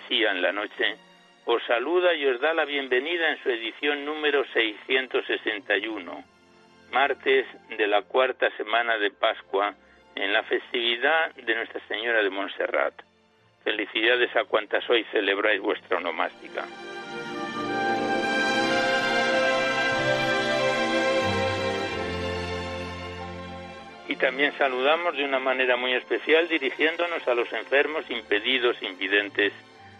Poesía en la Noche os saluda y os da la bienvenida en su edición número 661, martes de la cuarta semana de Pascua, en la festividad de Nuestra Señora de Montserrat. Felicidades a cuantas hoy celebráis vuestra onomástica. Y también saludamos de una manera muy especial dirigiéndonos a los enfermos, impedidos, invidentes,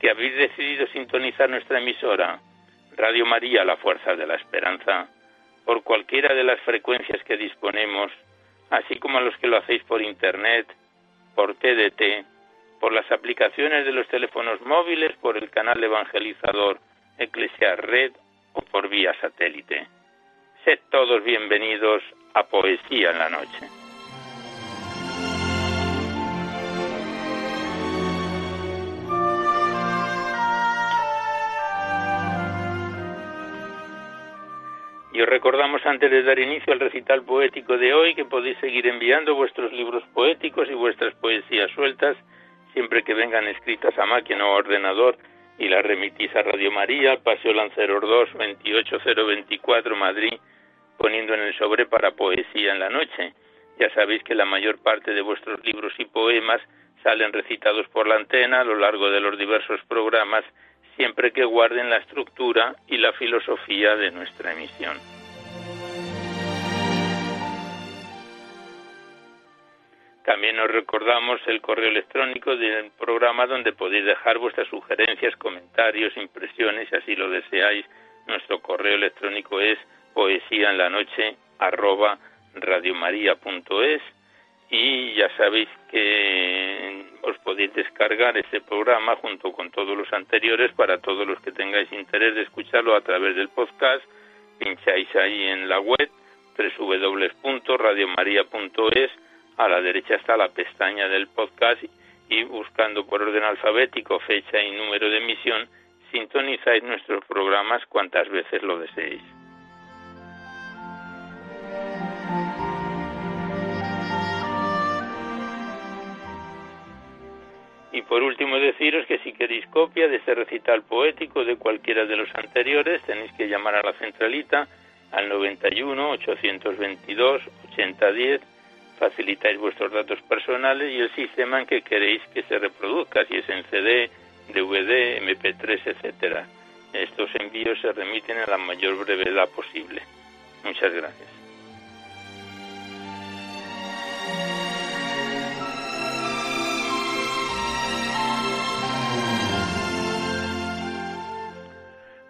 que habéis decidido sintonizar nuestra emisora, Radio María, la Fuerza de la Esperanza, por cualquiera de las frecuencias que disponemos, así como a los que lo hacéis por Internet, por TDT, por las aplicaciones de los teléfonos móviles, por el canal evangelizador Eclesiar Red o por vía satélite. Sed todos bienvenidos a Poesía en la Noche. Y os recordamos antes de dar inicio al recital poético de hoy que podéis seguir enviando vuestros libros poéticos y vuestras poesías sueltas siempre que vengan escritas a máquina o ordenador y las remitís a Radio María, Paseo Lanceros 2, 28024 Madrid, poniendo en el sobre para poesía en la noche. Ya sabéis que la mayor parte de vuestros libros y poemas salen recitados por la antena a lo largo de los diversos programas siempre que guarden la estructura y la filosofía de nuestra emisión. También os recordamos el correo electrónico del programa donde podéis dejar vuestras sugerencias, comentarios, impresiones, si así lo deseáis. Nuestro correo electrónico es poesía en la noche radiomaria.es y ya sabéis que os podéis descargar este programa junto con todos los anteriores para todos los que tengáis interés de escucharlo a través del podcast. Pincháis ahí en la web www.radiomaria.es. A la derecha está la pestaña del podcast y buscando por orden alfabético fecha y número de emisión, sintonizáis nuestros programas cuantas veces lo deseéis. Y por último deciros que si queréis copia de este recital poético de cualquiera de los anteriores, tenéis que llamar a la centralita al 91 822 8010, facilitáis vuestros datos personales y el sistema en que queréis que se reproduzca, si es en CD, DVD, MP3, etcétera. Estos envíos se remiten a la mayor brevedad posible. Muchas gracias.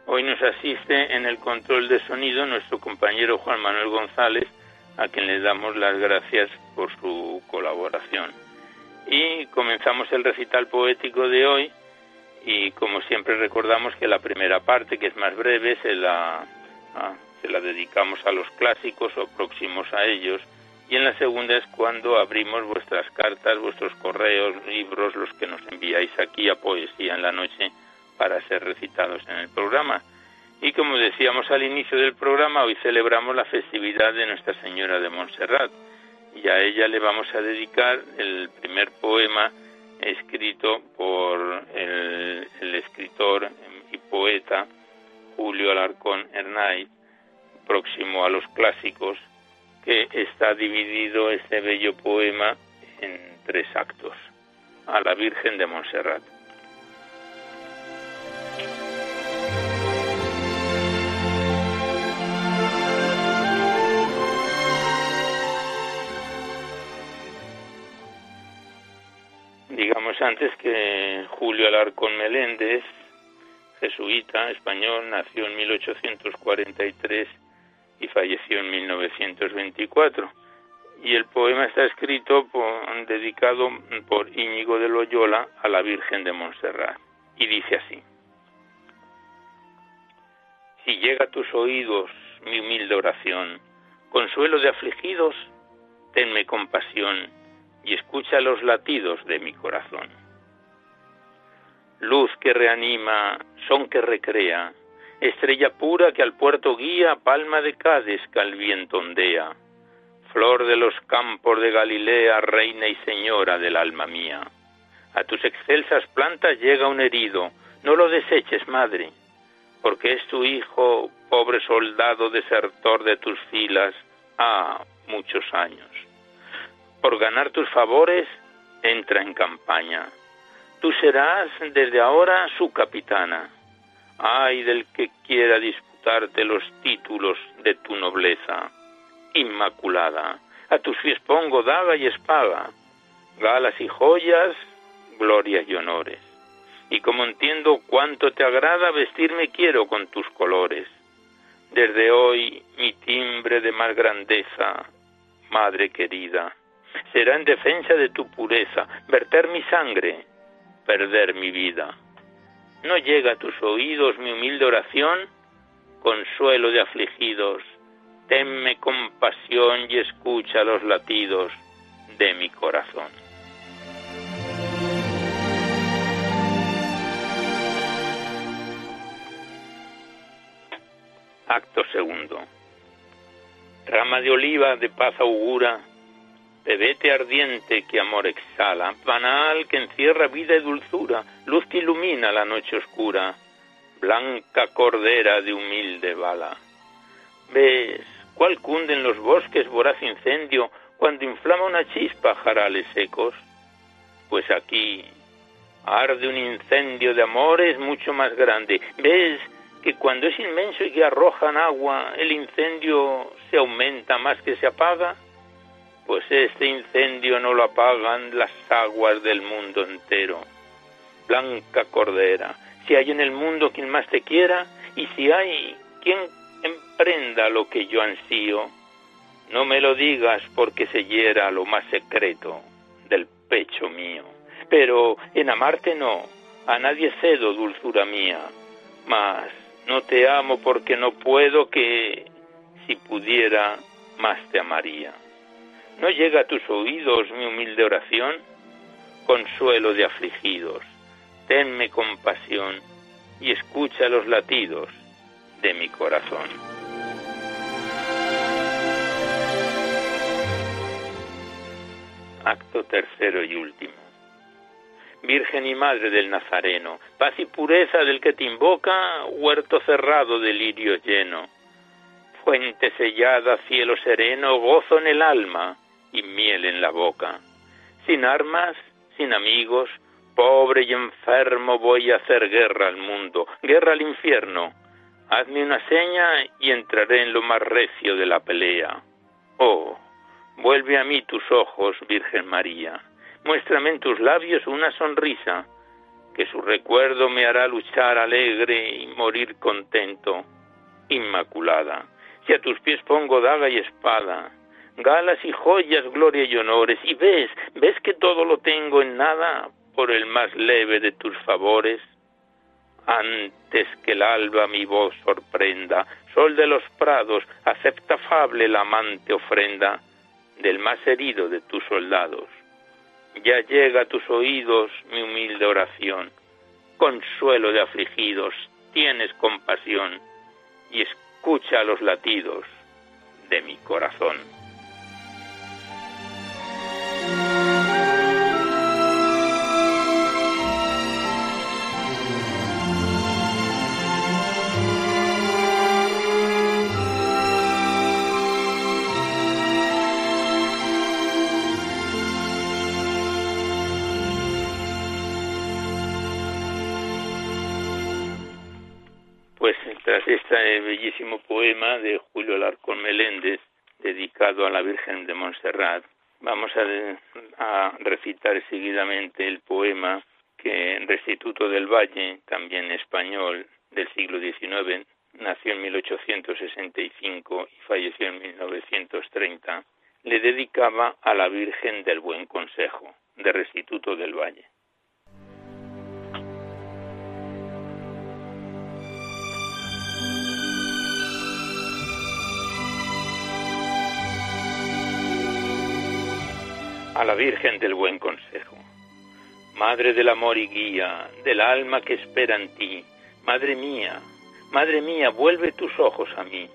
Hoy nos asiste en el control de sonido nuestro compañero Juan Manuel González, a quien le damos las gracias por su colaboración. Y comenzamos el recital poético de hoy y como siempre recordamos que la primera parte, que es más breve, se la, ah, se la dedicamos a los clásicos o próximos a ellos y en la segunda es cuando abrimos vuestras cartas, vuestros correos, libros, los que nos enviáis aquí a Poesía en la Noche para ser recitados en el programa. Y como decíamos al inicio del programa, hoy celebramos la festividad de Nuestra Señora de Montserrat. Y a ella le vamos a dedicar el primer poema escrito por el, escritor y poeta Julio Alarcón Hernáiz, próximo a los clásicos, que está dividido este bello poema en tres actos, a la Virgen de Montserrat. Antes que Julio Alarcón Meléndez, jesuita español, nació en 1843 y falleció en 1924. Y el poema está escrito dedicado por Íñigo de Loyola a la Virgen de Montserrat. Y dice así. Si llega a tus oídos mi humilde oración, consuelo de afligidos, tenme compasión y escucha los latidos de mi corazón. Luz que reanima, son que recrea, estrella pura que al puerto guía, palma de Cádiz que al viento ondea, flor de los campos de Galilea, reina y señora del alma mía. A tus excelsas plantas llega un herido, no lo deseches, madre, porque es tu hijo, pobre soldado desertor de tus filas, ha muchos años. Por ganar tus favores, entra en campaña. Tú serás desde ahora su capitana ay del que quiera disputarte los títulos de tu nobleza. Inmaculada, a tus pies pongo daga y espada, galas y joyas, glorias y honores. Y como entiendo cuánto te agrada vestirme quiero con tus colores. Desde hoy mi timbre de más grandeza, madre querida, será en defensa de tu pureza, verter mi sangre, perder mi vida no llega a tus oídos mi humilde oración, consuelo de afligidos, tenme compasión y escucha los latidos de mi corazón. Acto segundo. Rama de oliva de paz augura, Bebete ardiente que amor exhala, panal que encierra vida y dulzura, luz que ilumina la noche oscura, blanca cordera de humilde bala. ¿Ves cuál cunde en los bosques voraz incendio cuando inflama una chispa jarales secos? Pues aquí arde un incendio de amores mucho más grande. ¿Ves que cuando es inmenso y que arrojan agua, el incendio se aumenta más que se apaga? Pues este incendio no lo apagan las aguas del mundo entero. Blanca Cordera, si hay en el mundo quien más te quiera, y si hay quien emprenda lo que yo ansío, no me lo digas porque se hiera lo más secreto del pecho mío. Pero en amarte no, a nadie cedo, dulzura mía, mas no te amo porque no puedo que, si pudiera, más te amaría. ¿No llega a tus oídos mi humilde oración? Consuelo de afligidos, tenme compasión y escucha los latidos de mi corazón. Acto tercero y último. Virgen y Madre del Nazareno, paz y pureza del que te invoca, huerto cerrado de lirio lleno, fuente sellada, cielo sereno, gozo en el alma, y miel en la boca. Sin armas, sin amigos, pobre y enfermo voy a hacer guerra al mundo, guerra al infierno. Hazme una seña y entraré en lo más recio de la pelea. Oh, vuelve a mí tus ojos, Virgen María. Muéstrame en tus labios una sonrisa, que su recuerdo me hará luchar alegre y morir contento. Inmaculada, si a tus pies pongo daga y espada, galas y joyas, gloria y honores, y ves, ves que todo lo tengo en nada por el más leve de tus favores. Antes que el alba mi voz sorprenda, sol de los prados, acepta afable la amante ofrenda del más herido de tus soldados. Ya llega a tus oídos mi humilde oración, consuelo de afligidos, tienes compasión y escucha los latidos de mi corazón. Bellísimo poema de Julio Larcón Meléndez, dedicado a la Virgen de Montserrat, vamos a, recitar seguidamente el poema que Restituto del Valle, también español, del siglo XIX, nació en 1865 y falleció en 1930, le dedicaba a la Virgen del Buen Consejo, de Restituto del Valle. A la Virgen del Buen Consejo. Madre del amor y guía, del alma que espera en ti, Madre mía, Madre mía, vuelve tus ojos a mí.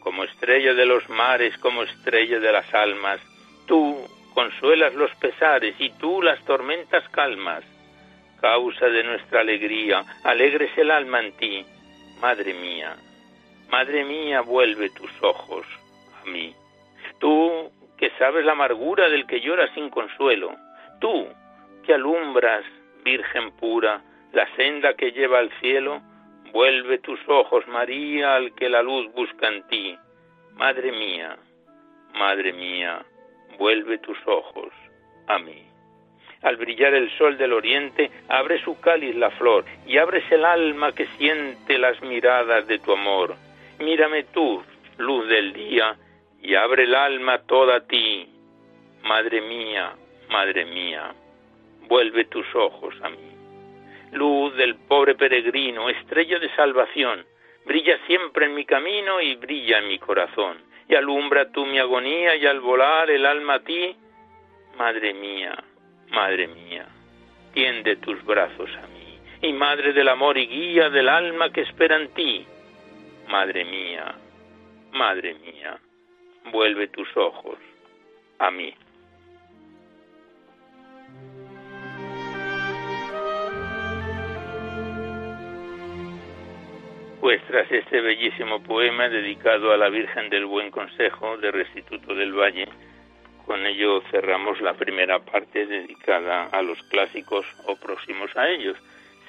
Como estrella de los mares, como estrella de las almas, tú consuelas los pesares y tú las tormentas calmas. Causa de nuestra alegría, alegres el alma en ti. Madre mía, Madre mía, vuelve tus ojos a mí. Tú que sabes la amargura del que llora sin consuelo, tú que alumbras, Virgen pura, la senda que lleva al cielo, vuelve tus ojos, María, al que la luz busca en ti. Madre mía, Madre mía, vuelve tus ojos a mí. Al brillar el sol del oriente, abre su cáliz la flor y abres el alma que siente las miradas de tu amor. Mírame tú, luz del día, y abre el alma toda a ti. Madre mía, Madre mía, vuelve tus ojos a mí. Luz del pobre peregrino, estrella de salvación, brilla siempre en mi camino y brilla en mi corazón. Y alumbra tú mi agonía y al volar el alma a ti, Madre mía, Madre mía, tiende tus brazos a mí. Y Madre del amor y guía del alma que espera en ti, Madre mía, Madre mía vuelve tus ojos a mí. Pues tras este bellísimo poema dedicado a la Virgen del Buen Consejo de Restituto del Valle, con ello cerramos la primera parte dedicada a los clásicos o próximos a ellos.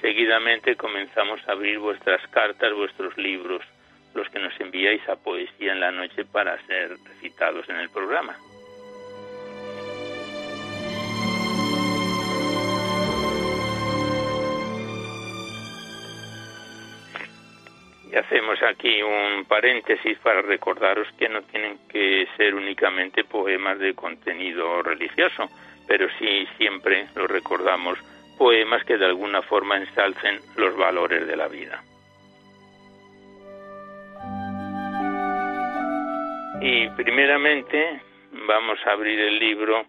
Seguidamente comenzamos a abrir vuestras cartas, vuestros libros, los que nos enviáis a Poesía en la Noche para ser recitados en el programa. Y hacemos aquí un paréntesis para recordaros que no tienen que ser únicamente poemas de contenido religioso, pero sí siempre lo recordamos poemas que de alguna forma ensalcen los valores de la vida. Y primeramente vamos a abrir el libro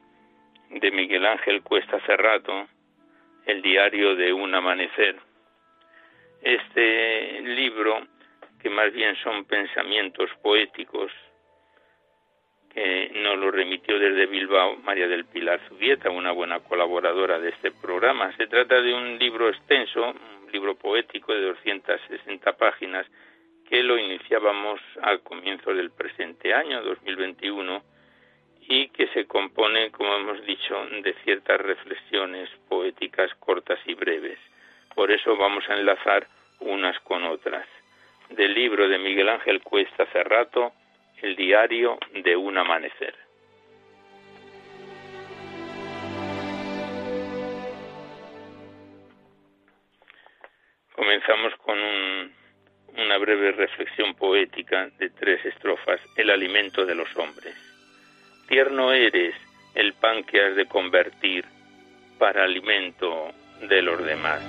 de Miguel Ángel Cuesta Cerrato, El diario de un amanecer. Este libro, que más bien son pensamientos poéticos, que nos lo remitió desde Bilbao María del Pilar Zubieta, una buena colaboradora de este programa. Se trata de un libro extenso, un libro poético de 260 páginas, que lo iniciábamos al comienzo del presente año 2021 y que se compone, como hemos dicho, de ciertas reflexiones poéticas cortas y breves. Por eso vamos a enlazar unas con otras. Del libro de Miguel Ángel Cuesta Cerrato, El diario de un amanecer. Comenzamos con un una breve reflexión poética de tres estrofas, el alimento de los hombres. Tierno eres el pan que has de convertir para alimento de los demás.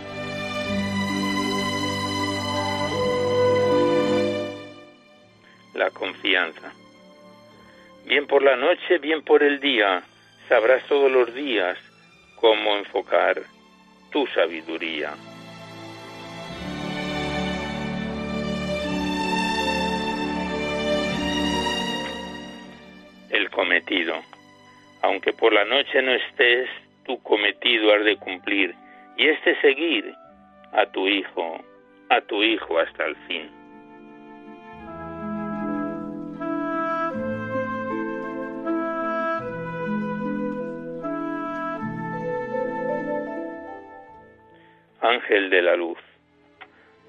La confianza. Bien por la noche, bien por el día, sabrás todos los días cómo enfocar tu sabiduría. Cometido. Aunque por la noche no estés, tu cometido has de cumplir, y este seguir a tu hijo, a tu hijo hasta el fin. Ángel de la luz.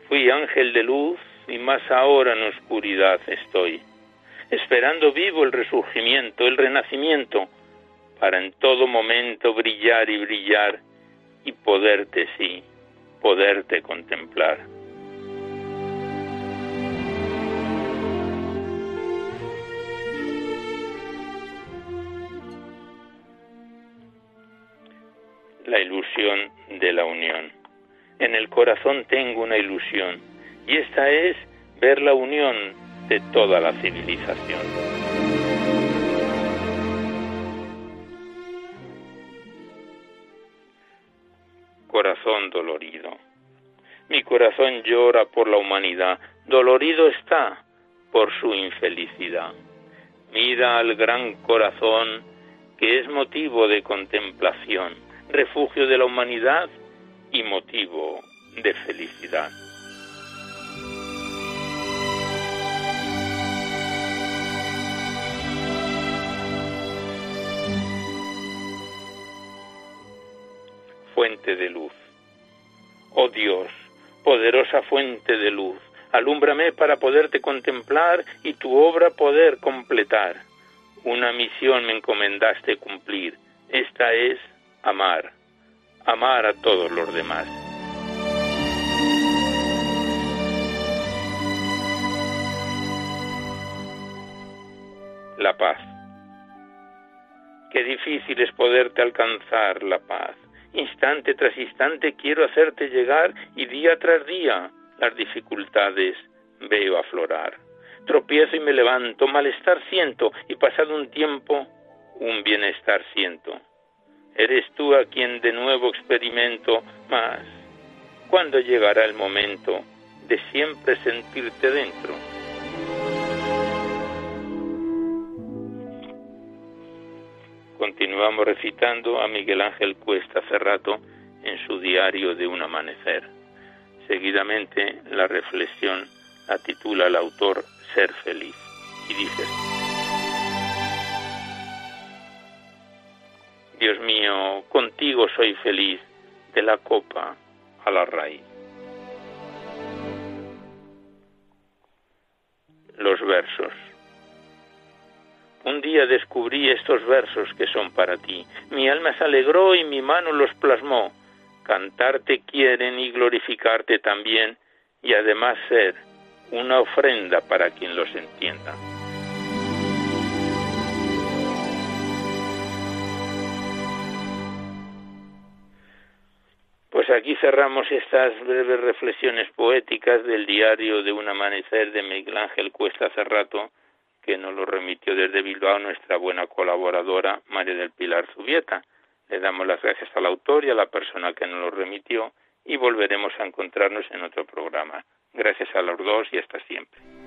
Fui ángel de luz y más ahora en oscuridad estoy, esperando vivo el resurgimiento, el renacimiento, para en todo momento brillar y brillar y poderte, sí, poderte contemplar. La ilusión de la unión. En el corazón tengo una ilusión y esta es ver la unión de toda la civilización. corazón dolorido. Mi corazón llora por la humanidad, dolorido está por su infelicidad. Mira al gran corazón que es motivo de contemplación, refugio de la humanidad y motivo de felicidad. Fuente de luz. Oh Dios, poderosa fuente de luz, alúmbrame para poderte contemplar y tu obra poder completar. Una misión me encomendaste cumplir, esta es amar, amar a todos los demás. La paz. Qué difícil es poderte alcanzar la paz. Instante tras instante quiero hacerte llegar y día tras día las dificultades veo aflorar. Tropiezo y me levanto, malestar siento y pasado un tiempo un bienestar siento. Eres tú a quien de nuevo experimento más. ¿Cuándo llegará el momento de siempre sentirte dentro? Continuamos recitando a Miguel Ángel Cuesta Cerrato en su diario de un amanecer. Seguidamente la reflexión la titula el autor Ser feliz y dice Dios mío, contigo soy feliz, de la copa a la raíz. Los versos. Un día descubrí estos versos que son para ti. Mi alma se alegró y mi mano los plasmó. Cantarte quieren y glorificarte también, y además ser una ofrenda para quien los entienda. Pues aquí cerramos estas breves reflexiones poéticas del diario de un amanecer de Miguel Ángel Cuesta Cerrato, que nos lo remitió desde Bilbao nuestra buena colaboradora María del Pilar Zubieta. Le damos las gracias al autor y a la persona que nos lo remitió y volveremos a encontrarnos en otro programa. Gracias a los dos y hasta siempre.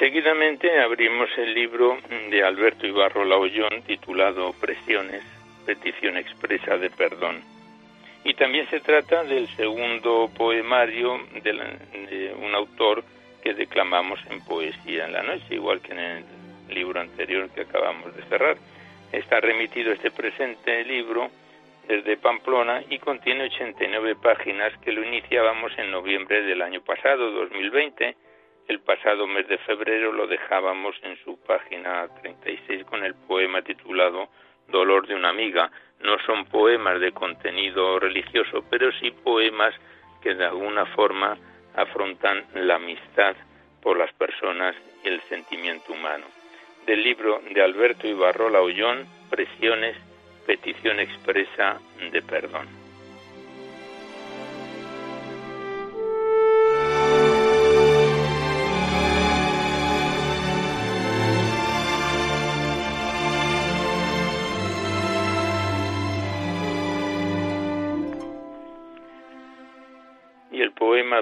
Seguidamente abrimos el libro de Alberto Ibarro Laollón titulado Presiones, petición expresa de perdón. Y también se trata del segundo poemario de, un autor que declamamos en Poesía en la Noche, igual que en el libro anterior que acabamos de cerrar. Está remitido este presente libro desde Pamplona y contiene 89 páginas que lo iniciábamos en noviembre del año pasado, 2020 el pasado mes de febrero lo dejábamos en su página 36 con el poema titulado Dolor de una amiga. No son poemas de contenido religioso, pero sí poemas que de alguna forma afrontan la amistad por las personas y el sentimiento humano. Del libro de Alberto Ibarrola Ollón, Presiones, petición expresa de perdón.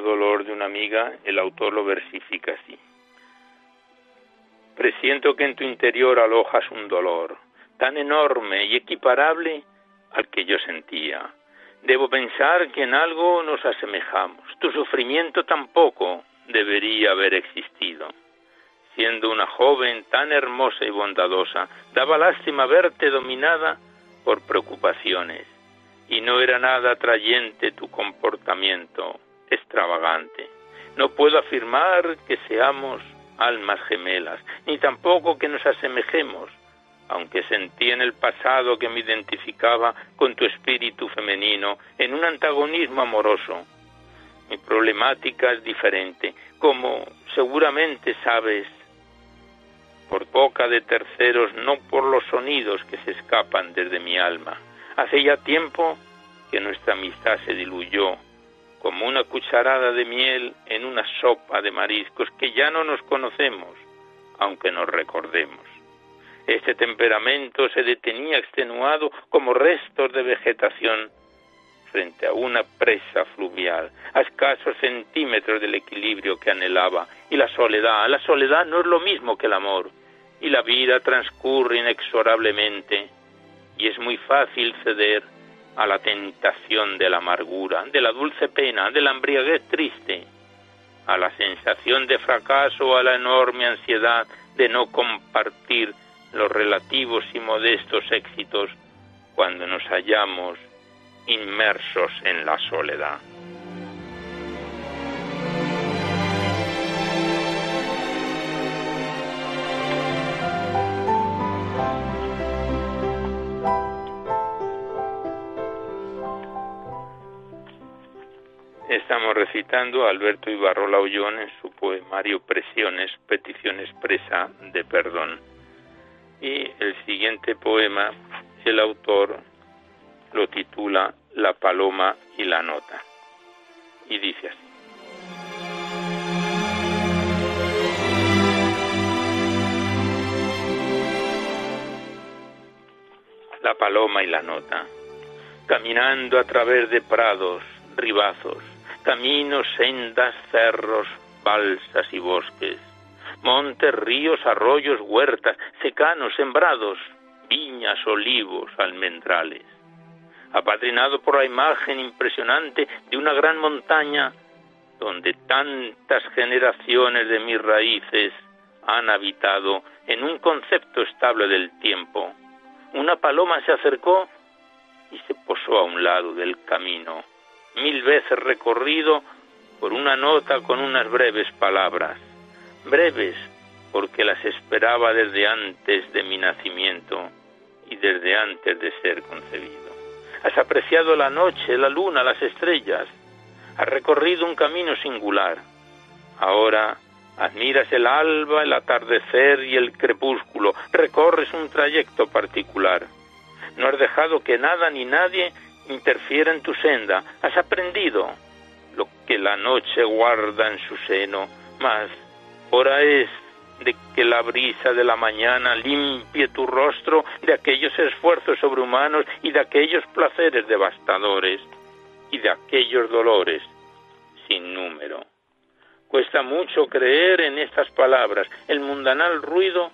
Dolor de una amiga, el autor lo versifica así. Presiento que en tu interior alojas un dolor tan enorme y equiparable al que yo sentía. Debo pensar que en algo nos asemejamos. Tu sufrimiento tampoco debería haber existido. Siendo una joven tan hermosa y bondadosa, daba lástima verte dominada por preocupaciones. Y no era nada atrayente tu comportamiento extravagante. No puedo afirmar que seamos almas gemelas, ni tampoco que nos asemejemos, aunque sentí en el pasado que me identificaba con tu espíritu femenino en un antagonismo amoroso. Mi problemática es diferente, como seguramente sabes, por boca de terceros, no por los sonidos que se escapan desde mi alma. Hace ya tiempo que nuestra amistad se diluyó como una cucharada de miel en una sopa de mariscos que ya no nos conocemos, aunque nos recordemos. Este temperamento se detenía extenuado como restos de vegetación frente a una presa fluvial, a escasos centímetros del equilibrio que anhelaba. Y la soledad, la soledad no es lo mismo que el amor, y la vida transcurre inexorablemente, y es muy fácil ceder a la tentación de la amargura, de la dulce pena, de la embriaguez triste, a la sensación de fracaso, a la enorme ansiedad de no compartir los relativos y modestos éxitos cuando nos hallamos inmersos en la soledad. Estamos recitando a Alberto Ibarrola Ollón en su poemario Presiones, petición expresa de perdón. Y el siguiente poema, el autor lo titula La paloma y la nota. Y dice así. La paloma y la nota, caminando a través de prados, ribazos, caminos, sendas, cerros, balsas y bosques, montes, ríos, arroyos, huertas, secanos, sembrados, viñas, olivos, almendrales. Apadrinado por la imagen impresionante de una gran montaña donde tantas generaciones de mis raíces han habitado en un concepto estable del tiempo, una paloma se acercó y se posó a un lado del camino mil veces recorrido por una nota con unas breves palabras, breves porque las esperaba desde antes de mi nacimiento y desde antes de ser concebido. Has apreciado la noche, la luna, las estrellas, has recorrido un camino singular. Ahora admiras el alba, el atardecer y el crepúsculo, recorres un trayecto particular. No has dejado que nada ni nadie interfiera en tu senda. Has aprendido lo que la noche guarda en su seno, mas hora es de que la brisa de la mañana limpie tu rostro de aquellos esfuerzos sobrehumanos y de aquellos placeres devastadores y de aquellos dolores sin número. Cuesta mucho creer en estas palabras. El mundanal ruido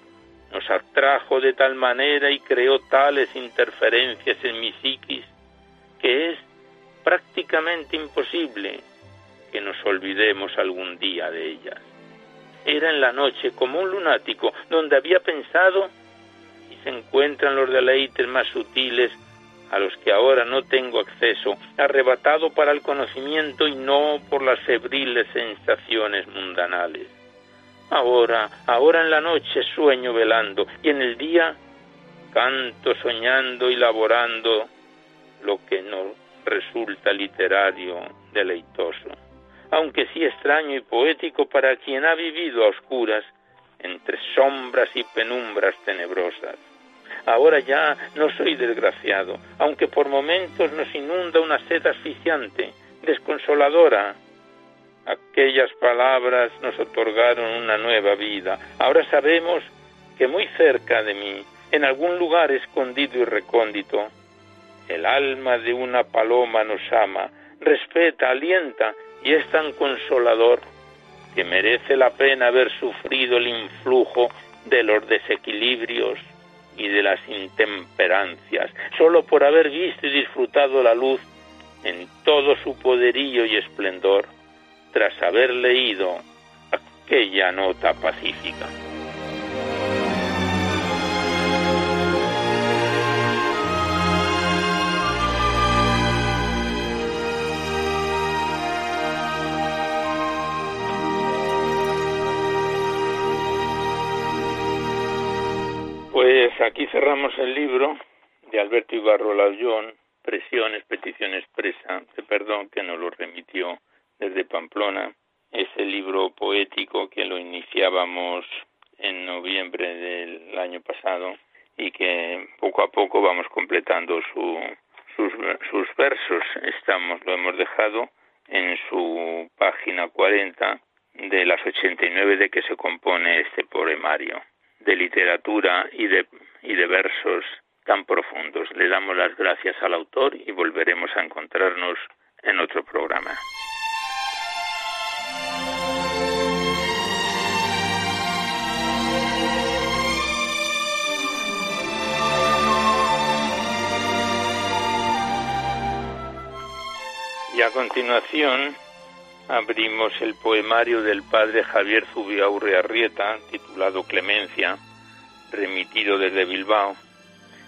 nos atrajo de tal manera y creó tales interferencias en mi psiquis que es prácticamente imposible que nos olvidemos algún día de ellas. Era en la noche como un lunático donde había pensado y se encuentran los deleites más sutiles a los que ahora no tengo acceso, arrebatado para el conocimiento y no por las febriles sensaciones mundanales. Ahora, ahora en la noche sueño velando y en el día canto soñando y laborando lo que no resulta literario deleitoso, aunque sí extraño y poético para quien ha vivido a oscuras entre sombras y penumbras tenebrosas. Ahora ya no soy desgraciado, aunque por momentos nos inunda una sed asfixiante, desconsoladora. Aquellas palabras nos otorgaron una nueva vida. Ahora sabemos que muy cerca de mí, en algún lugar escondido y recóndito, el alma de una paloma nos ama, respeta, alienta y es tan consolador que merece la pena haber sufrido el influjo de los desequilibrios y de las intemperancias, solo por haber visto y disfrutado la luz en todo su poderío y esplendor, tras haber leído aquella nota pacífica. Pues aquí cerramos el libro de Alberto Ibarro Lallón, Presiones, Petición Expresa de Perdón, que nos lo remitió desde Pamplona. Ese libro poético que lo iniciábamos en noviembre del año pasado y que poco a poco vamos completando su, sus, sus versos. Estamos, lo hemos dejado en su página 40 de las 89 de que se compone este poemario de literatura y de, y de versos tan profundos. Le damos las gracias al autor y volveremos a encontrarnos en otro programa. Y a continuación abrimos el poemario del padre Javier Zubiaurre Arrieta, titulado Clemencia, remitido desde Bilbao.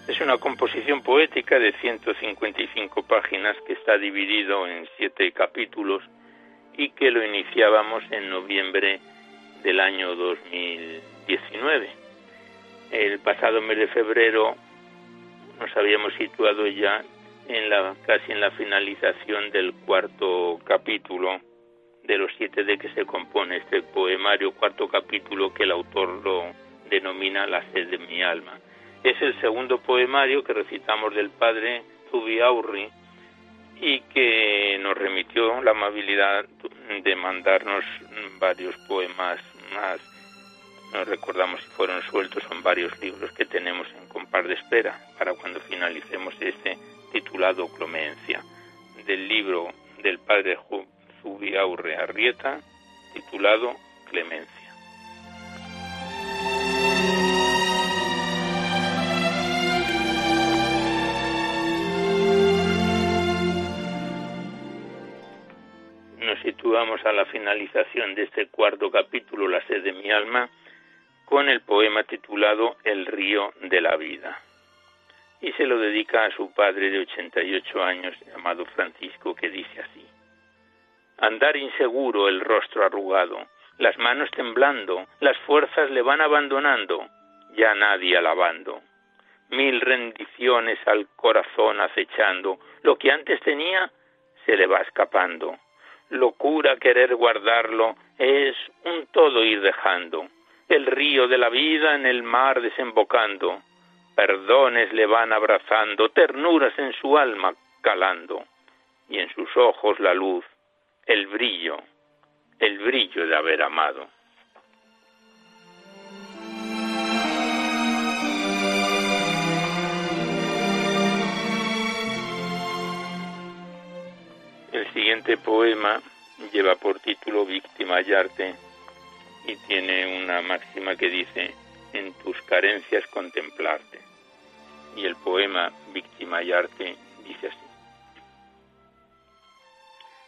Es una composición poética de 155 páginas que está dividido en siete capítulos y que lo iniciábamos en noviembre del año 2019. El pasado mes de febrero nos habíamos situado ya en la casi en la finalización del cuarto capítulo de los siete de que se compone este poemario, cuarto capítulo que el autor lo denomina La sed de mi alma. Es el segundo poemario que recitamos del padre Zubiaurri y que nos remitió la amabilidad de mandarnos varios poemas más. No recordamos si fueron sueltos, son varios libros que tenemos en compar de espera para cuando finalicemos este titulado Clemencia, del libro del padre Zubiaurre Arrieta, titulado Clemencia. Nos situamos a la finalización de este cuarto capítulo, La sed de mi alma, con el poema titulado El río de la vida. Y se lo dedica a su padre de 88 años, llamado Francisco, que dice así andar inseguro, el rostro arrugado, las manos temblando, las fuerzas le van abandonando, ya nadie alabando. Mil rendiciones al corazón acechando, lo que antes tenía se le va escapando. Locura querer guardarlo es un todo ir dejando, el río de la vida en el mar desembocando, perdones le van abrazando, ternuras en su alma calando, y en sus ojos la luz el brillo, el brillo de haber amado. El siguiente poema lleva por título Víctima y arte y tiene una máxima que dice en tus carencias contemplarte. Y el poema Víctima y arte dice así.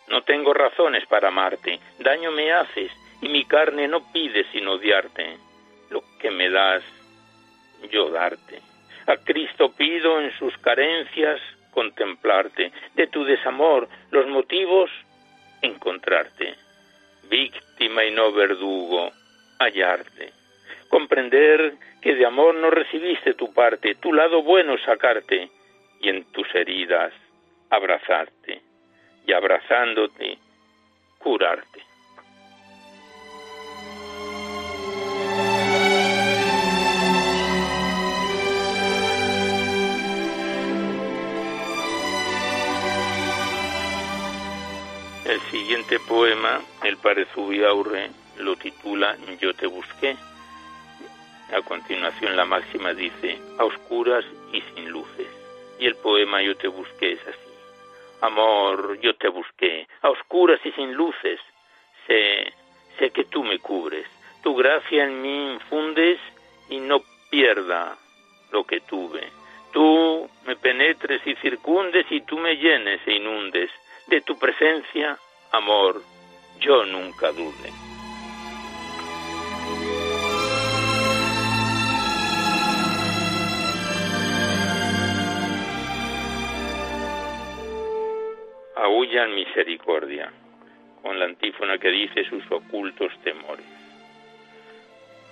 No tengo razones para amarte, daño me haces y mi carne no pide sino odiarte. Lo que me das, yo darte. A Cristo pido en sus carencias contemplarte, de tu desamor los motivos encontrarte. Víctima y no verdugo, hallarte. Comprender que de amor no recibiste tu parte, tu lado bueno sacarte y en tus heridas abrazarte y abrazándote, curarte. El siguiente poema, el padre Zubiaurre lo titula Yo te busqué. A continuación la máxima dice, a oscuras y sin luces. Y el poema Yo te busqué es así Amor, yo te busqué, a oscuras y sin luces. Sé, sé que tú me cubres. Tu gracia en mí infundes y no pierda lo que tuve. Tú me penetres y circundes y tú me llenes e inundes. De tu presencia, amor, yo nunca dude. Aullan misericordia, con la antífona que dice sus ocultos temores.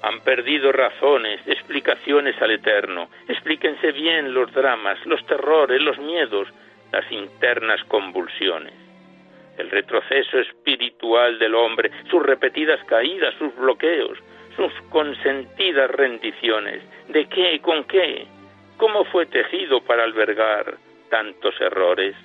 Han perdido razones, explicaciones al eterno. Explíquense bien los dramas, los terrores, los miedos, las internas convulsiones. El retroceso espiritual del hombre, sus repetidas caídas, sus bloqueos, sus consentidas rendiciones. ¿De qué? ¿Con qué? ¿Cómo fue tejido para albergar tantos errores?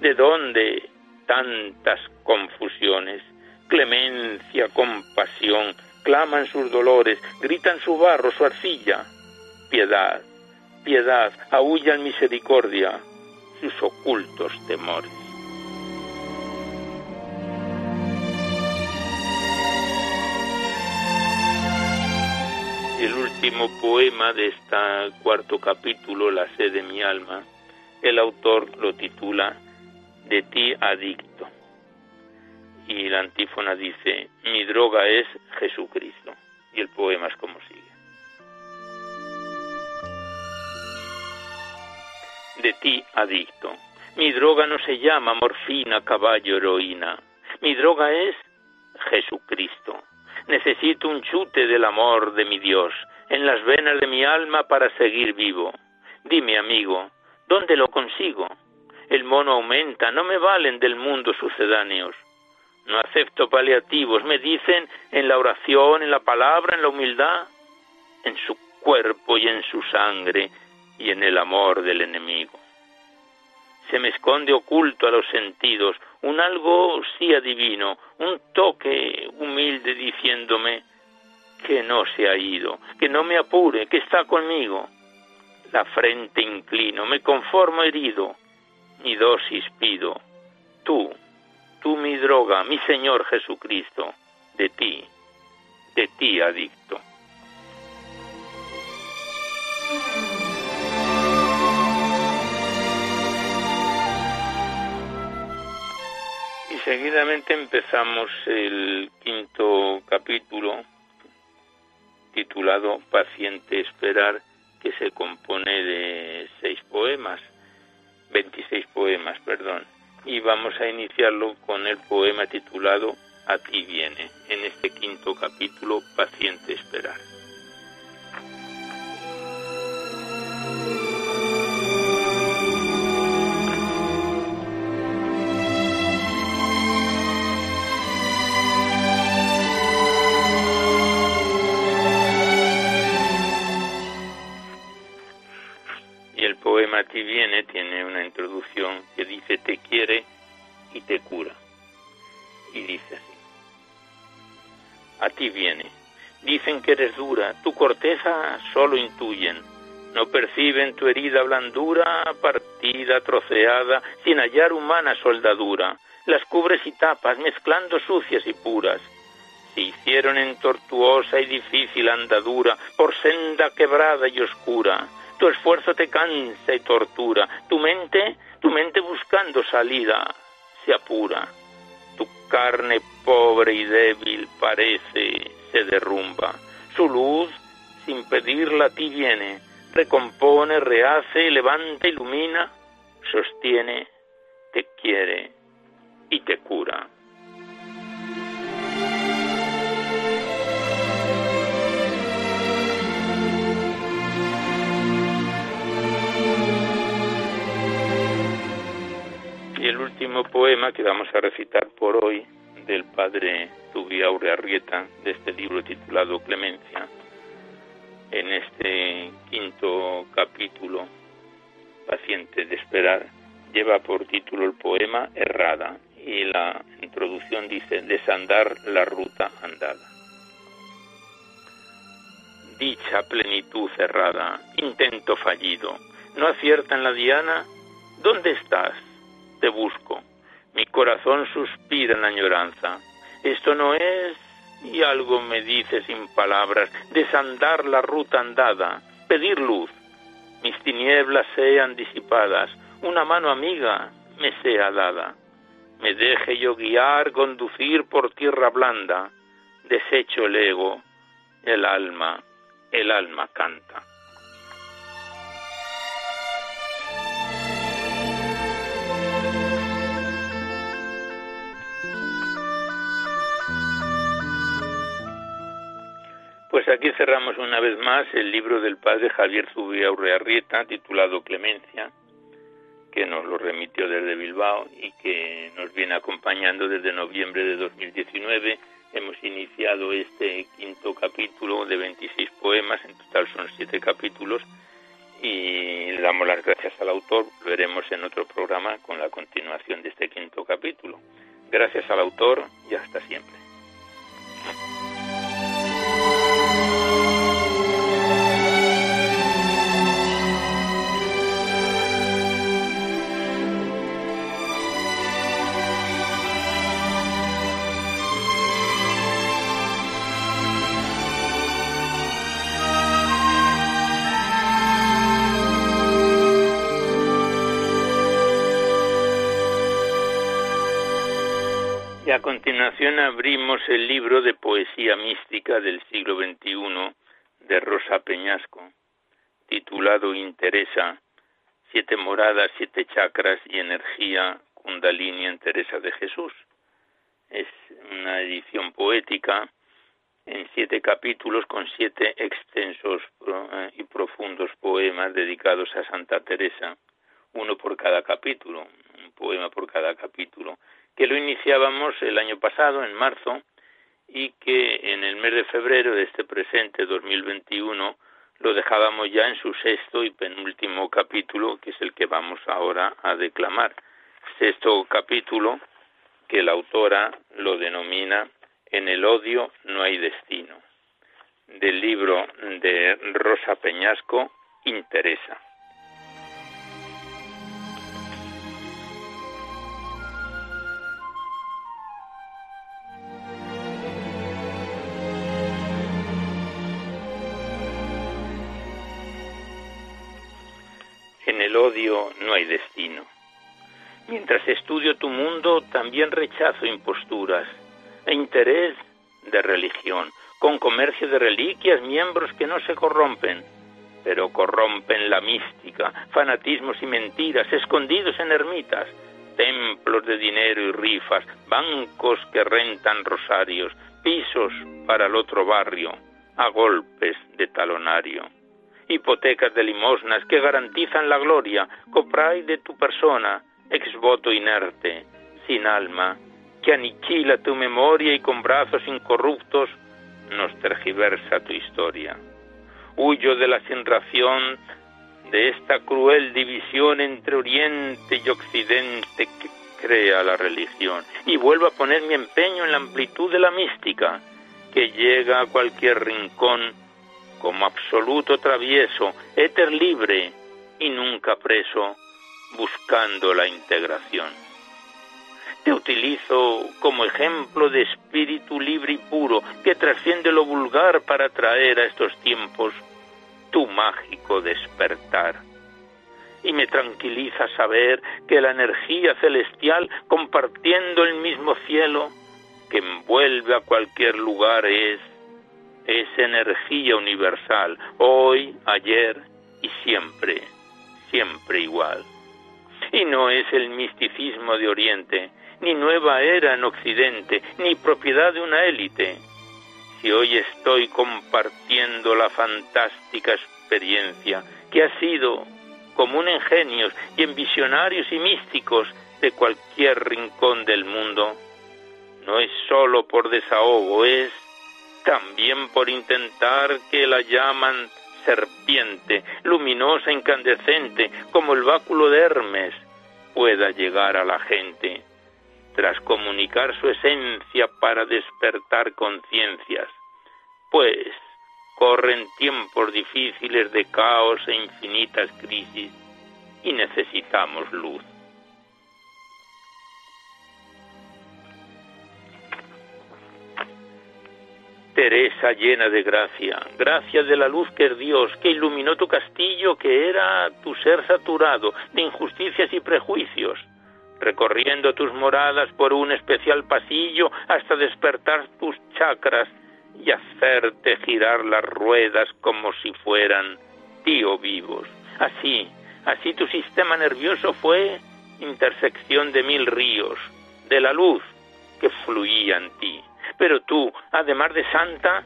¿De dónde tantas confusiones? Clemencia, compasión, claman sus dolores, gritan su barro, su arcilla. Piedad, piedad, aullan misericordia, sus ocultos temores. el último poema de este cuarto capítulo, La sed de mi alma, el autor lo titula De ti adicto y la antífona dice, mi droga es Jesucristo. Y el poema es como sigue. De ti, adicto. Mi droga no se llama morfina, caballo, heroína. Mi droga es Jesucristo. Necesito un chute del amor de mi Dios en las venas de mi alma para seguir vivo. Dime, amigo, ¿dónde lo consigo? El mono aumenta, no me valen del mundo sucedáneos. No acepto paliativos, me dicen en la oración, en la palabra, en la humildad, en su cuerpo y en su sangre y en el amor del enemigo. Se me esconde oculto a los sentidos un algo sí adivino, un toque humilde diciéndome que no se ha ido, que no me apure, que está conmigo. La frente inclino, me conformo herido, mi dosis pido, tú, tú mi droga, mi Señor Jesucristo, de ti, de ti adicto. Y seguidamente empezamos el quinto capítulo titulado Paciente Esperar, que se compone de seis poemas, 26 poemas, perdón y vamos a iniciarlo con el poema titulado A ti viene, en este quinto capítulo, Paciente Esperar. Eres dura, tu corteza solo intuyen. No perciben tu herida blandura, partida, troceada, sin hallar humana soldadura. Las cubres y tapas, mezclando sucias y puras. Se hicieron en tortuosa y difícil andadura, por senda quebrada y oscura tu esfuerzo te cansa y tortura, tu mente, tu mente buscando salida se apura, tu carne pobre y débil parece se derrumba, su luz sin pedirla a ti viene, recompone, rehace, levanta, ilumina, sostiene, te quiere y te cura. Y el último poema que vamos a recitar por hoy del padre Tubiaure Arrieta, de este libro titulado Clemencia, en este quinto capítulo, Paciente de Esperar, lleva por título el poema Errada y la introducción dice Desandar la ruta andada. Dicha plenitud cerrada, intento fallido, no acierta en la diana, ¿dónde estás? te busco. Mi corazón suspira en añoranza. Esto no es, y algo me dice sin palabras, desandar la ruta andada, pedir luz. Mis tinieblas sean disipadas, una mano amiga me sea dada. Me deje yo guiar, conducir por tierra blanda. Desecho el ego, el alma, el alma canta. Pues aquí cerramos una vez más el libro del padre Javier Zubia Urrearrieta titulado Clemencia, que nos lo remitió desde Bilbao y que nos viene acompañando desde noviembre de 2019. Hemos iniciado este quinto capítulo de 26 poemas, en total son siete capítulos, y le damos las gracias al autor. Veremos en otro programa con la continuación de este quinto capítulo. Gracias al autor y hasta siempre. Abrimos el libro de poesía mística del siglo XXI de Rosa Peñasco, titulado Interesa, Siete moradas, siete chakras y energía kundalini en Teresa de Jesús. Es una edición poética en siete capítulos con siete extensos eh, y profundos poemas dedicados a Santa Teresa, uno por cada capítulo, un poema por cada capítulo que lo iniciábamos el año pasado, en marzo, y que en el mes de febrero de este presente 2021 lo dejábamos ya en su sexto y penúltimo capítulo, que es el que vamos ahora a declamar. Sexto capítulo que la autora lo denomina En el odio no hay destino, del libro de Rosa Peñasco, Interesa. El odio no hay destino. Mientras estudio tu mundo, también rechazo imposturas e interés de religión, con comercio de reliquias, miembros que no se corrompen, pero corrompen la mística, fanatismos y mentiras, escondidos en ermitas, templos de dinero y rifas, bancos que rentan rosarios, pisos para el otro barrio, a golpes de talonario hipotecas de limosnas que garantizan la gloria, copray de tu persona, exvoto inerte, sin alma, que aniquila tu memoria y con brazos incorruptos nos tergiversa tu historia. Huyo de la sinración de esta cruel división entre Oriente y Occidente que crea la religión y vuelvo a poner mi empeño en la amplitud de la mística que llega a cualquier rincón como absoluto travieso, éter libre y nunca preso, buscando la integración. Te utilizo como ejemplo de espíritu libre y puro que trasciende lo vulgar para traer a estos tiempos tu mágico despertar. Y me tranquiliza saber que la energía celestial, compartiendo el mismo cielo, que envuelve a cualquier lugar, es es energía universal, hoy, ayer y siempre, siempre igual. Y no es el misticismo de Oriente, ni nueva era en Occidente, ni propiedad de una élite. Si hoy estoy compartiendo la fantástica experiencia que ha sido común en genios y en visionarios y místicos de cualquier rincón del mundo, no es sólo por desahogo, es también por intentar que la llaman serpiente, luminosa, incandescente, como el báculo de Hermes, pueda llegar a la gente, tras comunicar su esencia para despertar conciencias, pues corren tiempos difíciles de caos e infinitas crisis y necesitamos luz. Teresa llena de gracia, gracia de la luz que es Dios, que iluminó tu castillo, que era tu ser saturado de injusticias y prejuicios, recorriendo tus moradas por un especial pasillo hasta despertar tus chakras y hacerte girar las ruedas como si fueran tío vivos. Así, así tu sistema nervioso fue intersección de mil ríos, de la luz que fluía en ti. Pero tú, además de santa,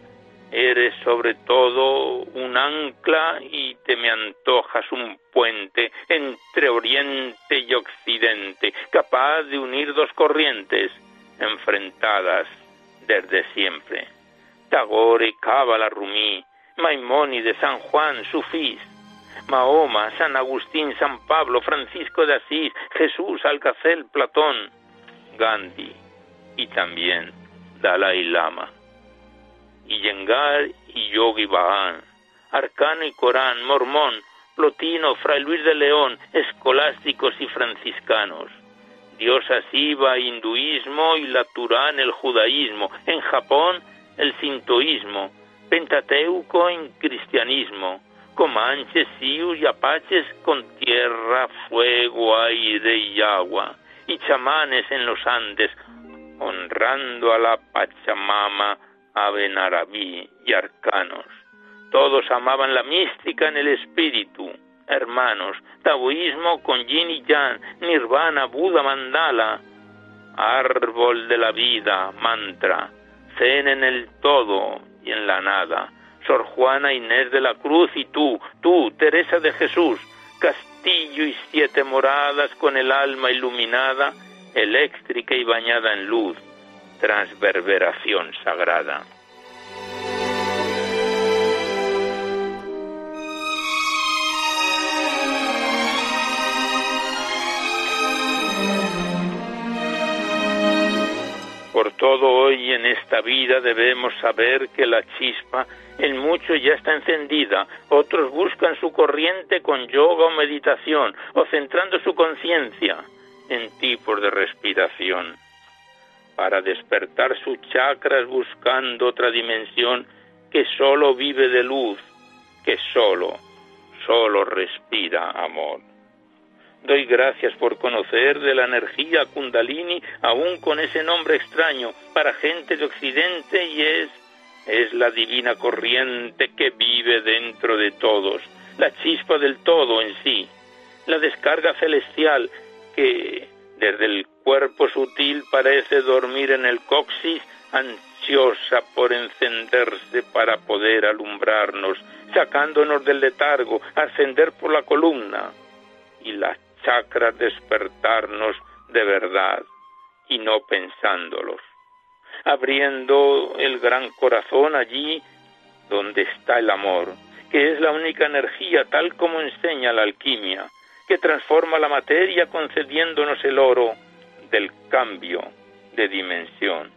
eres sobre todo un ancla y te me antojas un puente entre Oriente y Occidente, capaz de unir dos corrientes enfrentadas desde siempre. Tagore, Cábala, Rumí, Maimónides, San Juan, Sufís, Mahoma, San Agustín, San Pablo, Francisco de Asís, Jesús, Alcacel, Platón, Gandhi y también Dalai Lama. Y Yengar y Yogi Bhagan, Arcano y Corán, Mormón, Plotino, Fray Luis de León, escolásticos y franciscanos. Diosa Siva, hinduismo y la Turán, el judaísmo. En Japón, el sintoísmo. Pentateuco en cristianismo comanches, sius y apaches con tierra, fuego, aire y agua, y chamanes en los Andes, honrando a la Pachamama, Abenarabí y arcanos. Todos amaban la mística en el espíritu, hermanos, taoísmo con yin y yang, nirvana, Buda, mandala, árbol de la vida, mantra, zen en el todo y en la nada, Sor Juana Inés de la Cruz y tú, tú, Teresa de Jesús, castillo y siete moradas con el alma iluminada, eléctrica y bañada en luz, transverberación sagrada. Por todo hoy en esta vida debemos saber que la chispa en muchos ya está encendida, otros buscan su corriente con yoga o meditación, o centrando su conciencia en tipos de respiración, para despertar sus chakras buscando otra dimensión que solo vive de luz, que solo, solo respira amor. Doy gracias por conocer de la energía kundalini aún con ese nombre extraño para gente de Occidente y es es la divina corriente que vive dentro de todos, la chispa del todo en sí, la descarga celestial que desde el cuerpo sutil parece dormir en el coxis, ansiosa por encenderse para poder alumbrarnos, sacándonos del letargo, ascender por la columna y las chakras despertarnos de verdad y no pensándolos abriendo el gran corazón allí donde está el amor, que es la única energía tal como enseña la alquimia, que transforma la materia concediéndonos el oro del cambio de dimensión.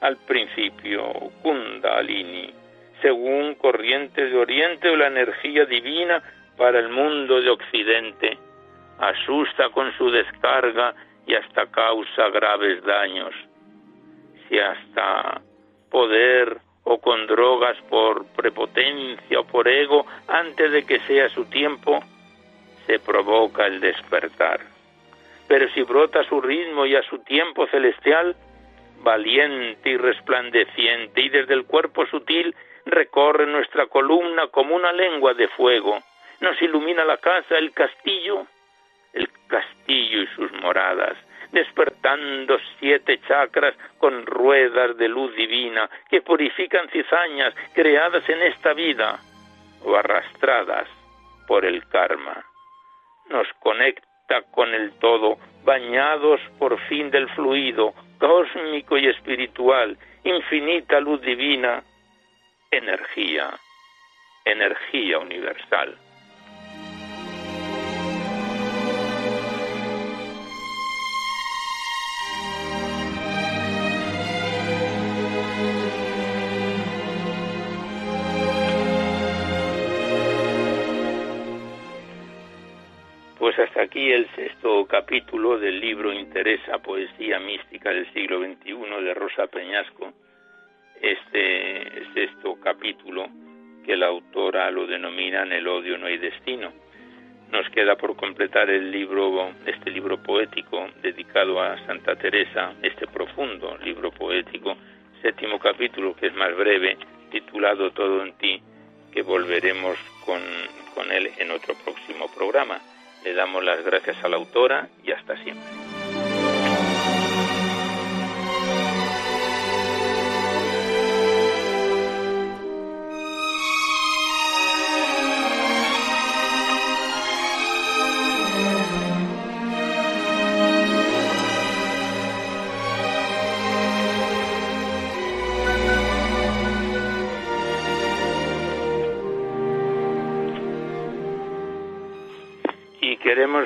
Al principio, Kundalini, según corriente de Oriente o la energía divina para el mundo de Occidente, asusta con su descarga y hasta causa graves daños hasta poder o con drogas por prepotencia o por ego, antes de que sea su tiempo, se provoca el despertar. Pero si brota a su ritmo y a su tiempo celestial, valiente y resplandeciente, y desde el cuerpo sutil recorre nuestra columna como una lengua de fuego, nos ilumina la casa, el castillo, el castillo y sus moradas, despertando siete chakras con ruedas de luz divina que purifican cizañas creadas en esta vida o arrastradas por el karma. Nos conecta con el todo, bañados por fin del fluido cósmico y espiritual, infinita luz divina, energía, energía universal. Pues hasta aquí el sexto capítulo del libro Interesa, Poesía Mística del siglo XXI de Rosa Peñasco. este sexto capítulo que la autora lo denomina En el odio no hay destino. Nos queda por completar el libro, este libro poético dedicado a Santa Teresa, este profundo libro poético, séptimo capítulo que es más breve, titulado Todo en ti, que volveremos con, con él en otro próximo programa. Le damos las gracias a la autora y hasta siempre.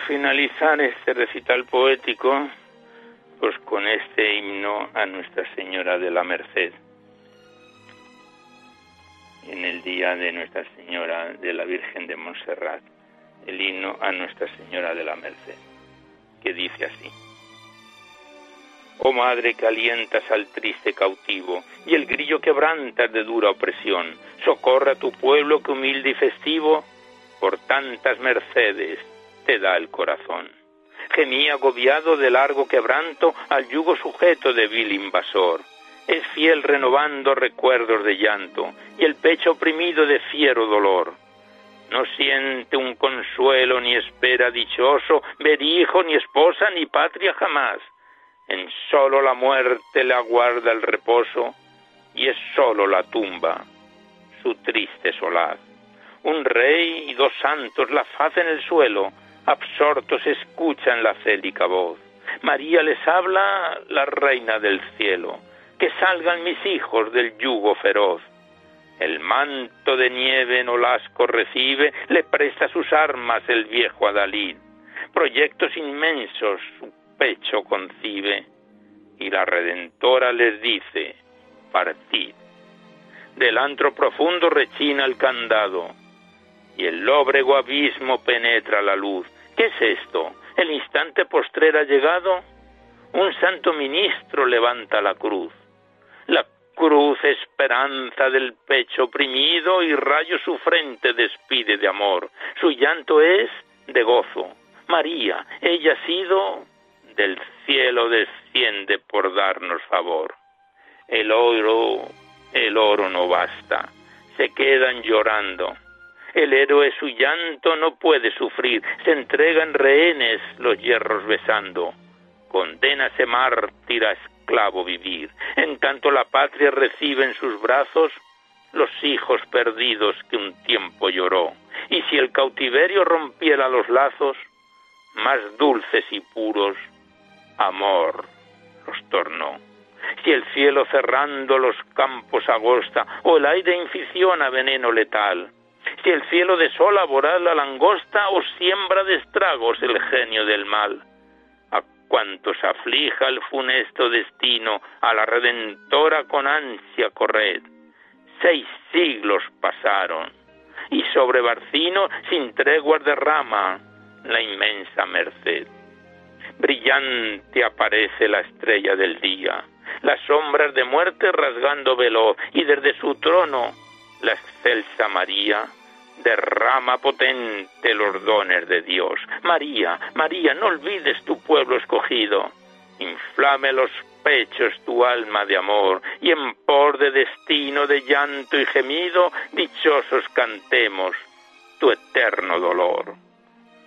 Finalizar este recital poético pues con este himno a Nuestra Señora de la Merced. En el día de Nuestra Señora de la Virgen de Montserrat el himno a Nuestra Señora de la Merced que dice así. Oh Madre que alientas al triste cautivo y el grillo quebrantas de dura opresión, socorra a tu pueblo que humilde y festivo por tantas mercedes te da el corazón. Gemía agobiado de largo quebranto al yugo sujeto de vil invasor. Es fiel renovando recuerdos de llanto y el pecho oprimido de fiero dolor. No siente un consuelo ni espera dichoso ver hijo ni esposa ni patria jamás. En solo la muerte le aguarda el reposo y es solo la tumba su triste solaz. Un rey y dos santos la faz en el suelo, absortos escuchan la célica voz. María les habla, la reina del cielo, que salgan mis hijos del yugo feroz. El manto de nieve en Olasco recibe, le presta sus armas el viejo Adalid. Proyectos inmensos su pecho concibe, y la Redentora les dice, partid. Del antro profundo rechina el candado, y el lóbrego abismo penetra la luz. ¿Qué es esto? ¿El instante postrer ha llegado? Un santo ministro levanta la cruz. La cruz esperanza del pecho oprimido y rayo su frente despide de amor. Su llanto es de gozo. María, ella ha sido del cielo desciende por darnos favor. El oro, el oro no basta. Se quedan llorando el héroe su llanto no puede sufrir, se entregan rehenes los hierros besando. Condénase mártir a esclavo vivir, en tanto la patria recibe en sus brazos los hijos perdidos que un tiempo lloró. Y si el cautiverio rompiera los lazos, más dulces y puros, amor los tornó. Si el cielo cerrando los campos agosta, o el aire inficiona veneno letal, si el cielo desola voraz la langosta o siembra de estragos el genio del mal. A cuantos aflija el funesto destino, a la Redentora con ansia corred. Seis siglos pasaron, y sobre Barcino sin treguas derrama la inmensa merced. Brillante aparece la estrella del día, las sombras de muerte rasgando veloz, y desde su trono la excelsa María derrama potente los dones de Dios. María, María, no olvides tu pueblo escogido. Inflame los pechos tu alma de amor, y en por de destino de llanto y gemido, dichosos cantemos tu eterno dolor.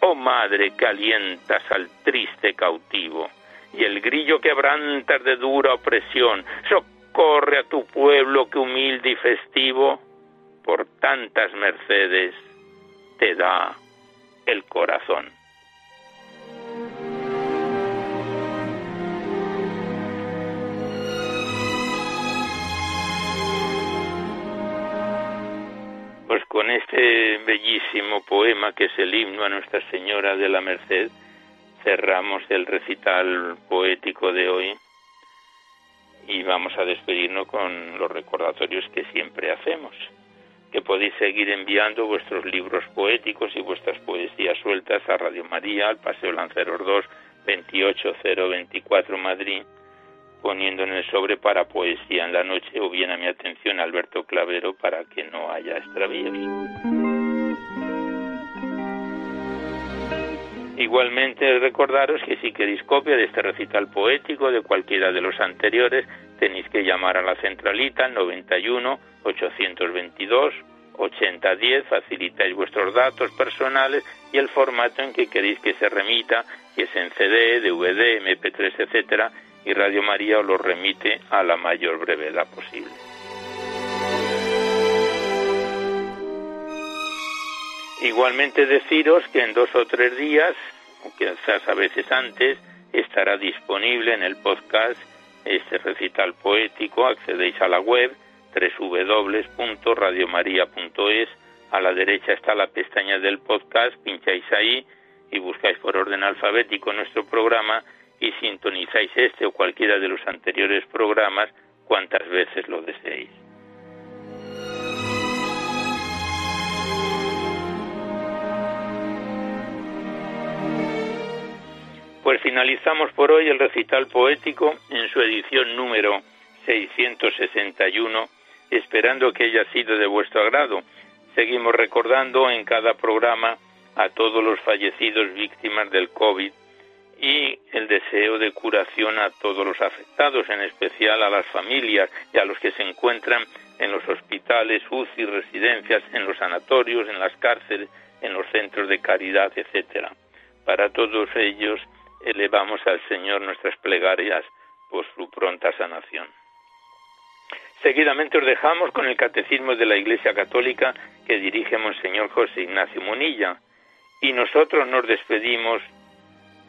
Oh madre que alientas al triste cautivo, y el grillo quebrantas de dura opresión, socorre a tu pueblo que humilde y festivo por tantas mercedes te da el corazón. Pues con este bellísimo poema que es el himno a Nuestra Señora de la Merced, cerramos el recital poético de hoy y vamos a despedirnos con los recordatorios que siempre hacemos que podéis seguir enviando vuestros libros poéticos y vuestras poesías sueltas a Radio María, al Paseo Lanceros 2, 28024 Madrid, poniendo en el sobre para poesía en la noche o bien a mi atención Alberto Clavero para que no haya extravíos. Igualmente recordaros que si queréis copia de este recital poético de cualquiera de los anteriores, tenéis que llamar a la centralita al 91 822 8010, facilitáis vuestros datos personales y el formato en que queréis que se remita, si es en CD, DVD, MP3, etcétera, y Radio María os lo remite a la mayor brevedad posible. Igualmente deciros que en dos o tres días, quizás a veces antes, estará disponible en el podcast este recital poético. Accedéis a la web www.radiomaria.es. A la derecha está la pestaña del podcast, pincháis ahí y buscáis por orden alfabético nuestro programa y sintonizáis este o cualquiera de los anteriores programas cuantas veces lo deseéis. Pues finalizamos por hoy el recital poético en su edición número 661, esperando que haya sido de vuestro agrado. Seguimos recordando en cada programa a todos los fallecidos víctimas del COVID y el deseo de curación a todos los afectados, en especial a las familias y a los que se encuentran en los hospitales, UCI, residencias, en los sanatorios, en las cárceles, en los centros de caridad, etcétera. Para todos ellos elevamos al Señor nuestras plegarias por su pronta sanación. Seguidamente os dejamos con el Catecismo de la Iglesia Católica que dirige Monseñor José Ignacio Munilla y nosotros nos despedimos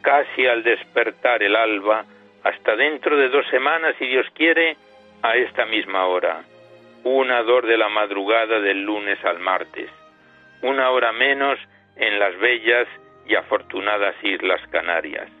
casi al despertar el alba, hasta dentro de dos semanas, si Dios quiere, a esta misma hora, una dor de la madrugada del lunes al martes, una hora menos en las bellas y afortunadas Islas Canarias.